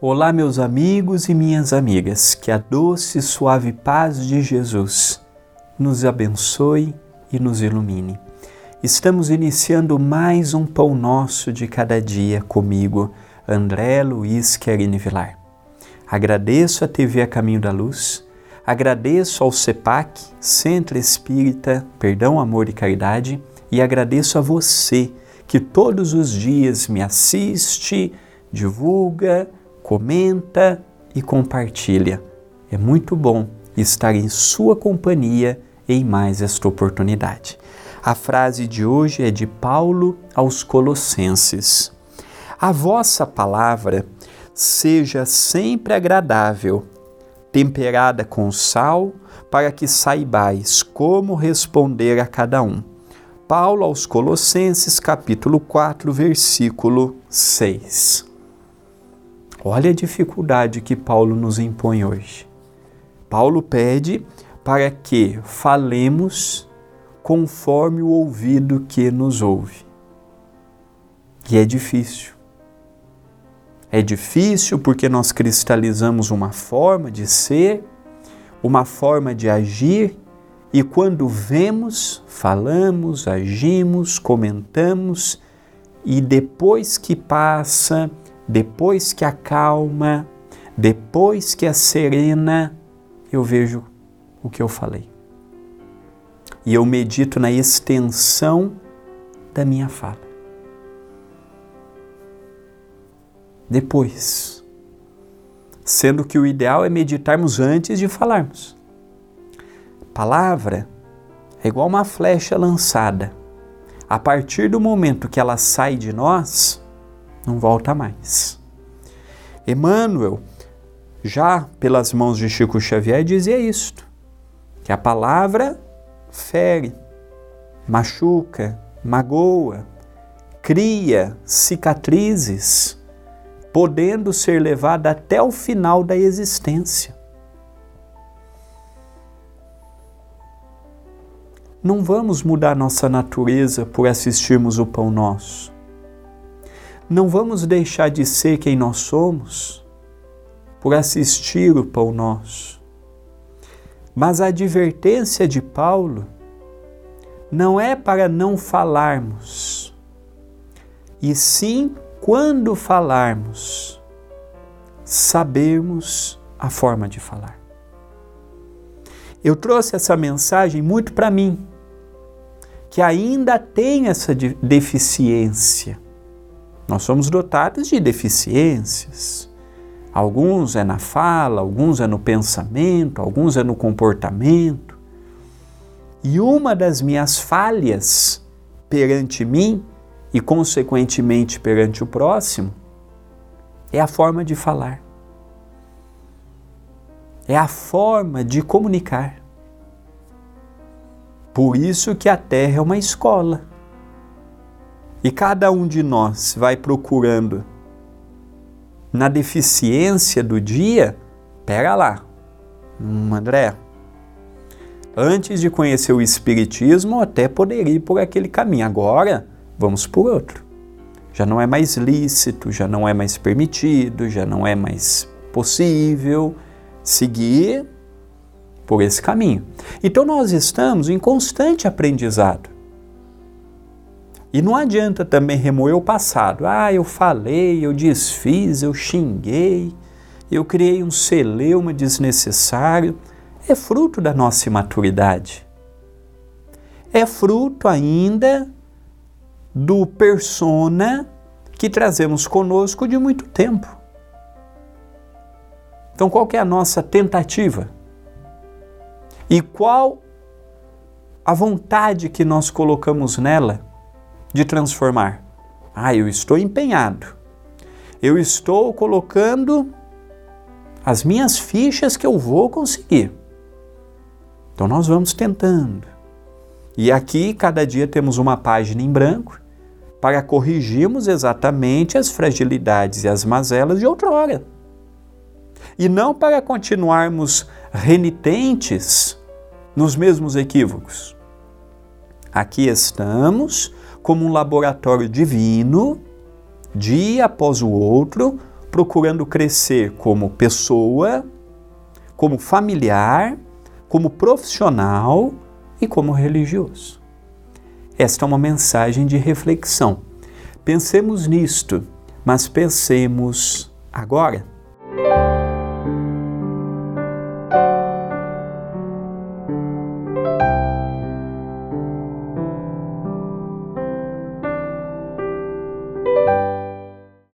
Olá, meus amigos e minhas amigas, que a doce e suave paz de Jesus nos abençoe e nos ilumine. Estamos iniciando mais um Pão Nosso de cada dia comigo, André Luiz Querini Vilar. Agradeço a TV A Caminho da Luz, agradeço ao CEPAC, Centro Espírita Perdão, Amor e Caridade, e agradeço a você que todos os dias me assiste, divulga, comenta e compartilha. É muito bom estar em sua companhia em mais esta oportunidade. A frase de hoje é de Paulo aos Colossenses. A vossa palavra seja sempre agradável, temperada com sal, para que saibais como responder a cada um. Paulo aos Colossenses, capítulo 4, versículo 6. Olha a dificuldade que Paulo nos impõe hoje. Paulo pede para que falemos conforme o ouvido que nos ouve. E é difícil. É difícil porque nós cristalizamos uma forma de ser, uma forma de agir, e quando vemos, falamos, agimos, comentamos, e depois que passa, depois que acalma, depois que a serena, eu vejo o que eu falei. E eu medito na extensão da minha fala. Depois, sendo que o ideal é meditarmos antes de falarmos. Palavra é igual uma flecha lançada. A partir do momento que ela sai de nós, não volta mais. Emmanuel, já pelas mãos de Chico Xavier, dizia isto: que a palavra fere, machuca, magoa, cria cicatrizes, podendo ser levada até o final da existência. Não vamos mudar nossa natureza por assistirmos o pão nosso não vamos deixar de ser quem nós somos por assistir o pão nosso. Mas a advertência de Paulo não é para não falarmos, e sim, quando falarmos, sabermos a forma de falar. Eu trouxe essa mensagem muito para mim, que ainda tem essa deficiência nós somos dotados de deficiências. Alguns é na fala, alguns é no pensamento, alguns é no comportamento. E uma das minhas falhas perante mim e, consequentemente, perante o próximo é a forma de falar. É a forma de comunicar. Por isso que a Terra é uma escola. E cada um de nós vai procurando na deficiência do dia, pega lá, hum, André. Antes de conhecer o Espiritismo, até poderia ir por aquele caminho. Agora, vamos por outro. Já não é mais lícito, já não é mais permitido, já não é mais possível seguir por esse caminho. Então, nós estamos em constante aprendizado. E não adianta também remoer o passado. Ah, eu falei, eu desfiz, eu xinguei, eu criei um celeuma desnecessário. É fruto da nossa imaturidade. É fruto ainda do persona que trazemos conosco de muito tempo. Então, qual é a nossa tentativa? E qual a vontade que nós colocamos nela? De transformar. Ah, eu estou empenhado. Eu estou colocando as minhas fichas que eu vou conseguir. Então nós vamos tentando. E aqui, cada dia, temos uma página em branco para corrigirmos exatamente as fragilidades e as mazelas de outrora. E não para continuarmos renitentes nos mesmos equívocos. Aqui estamos como um laboratório divino, dia após o outro, procurando crescer como pessoa, como familiar, como profissional e como religioso. Esta é uma mensagem de reflexão. Pensemos nisto, mas pensemos agora.